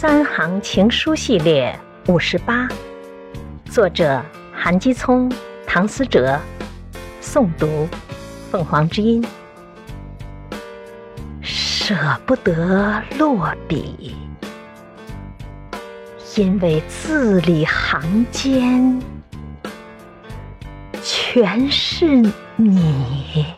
三行情书系列五十八。作者韩基聪唐思哲。诵读凤凰之音。舍不得落笔因为字里行间全是你。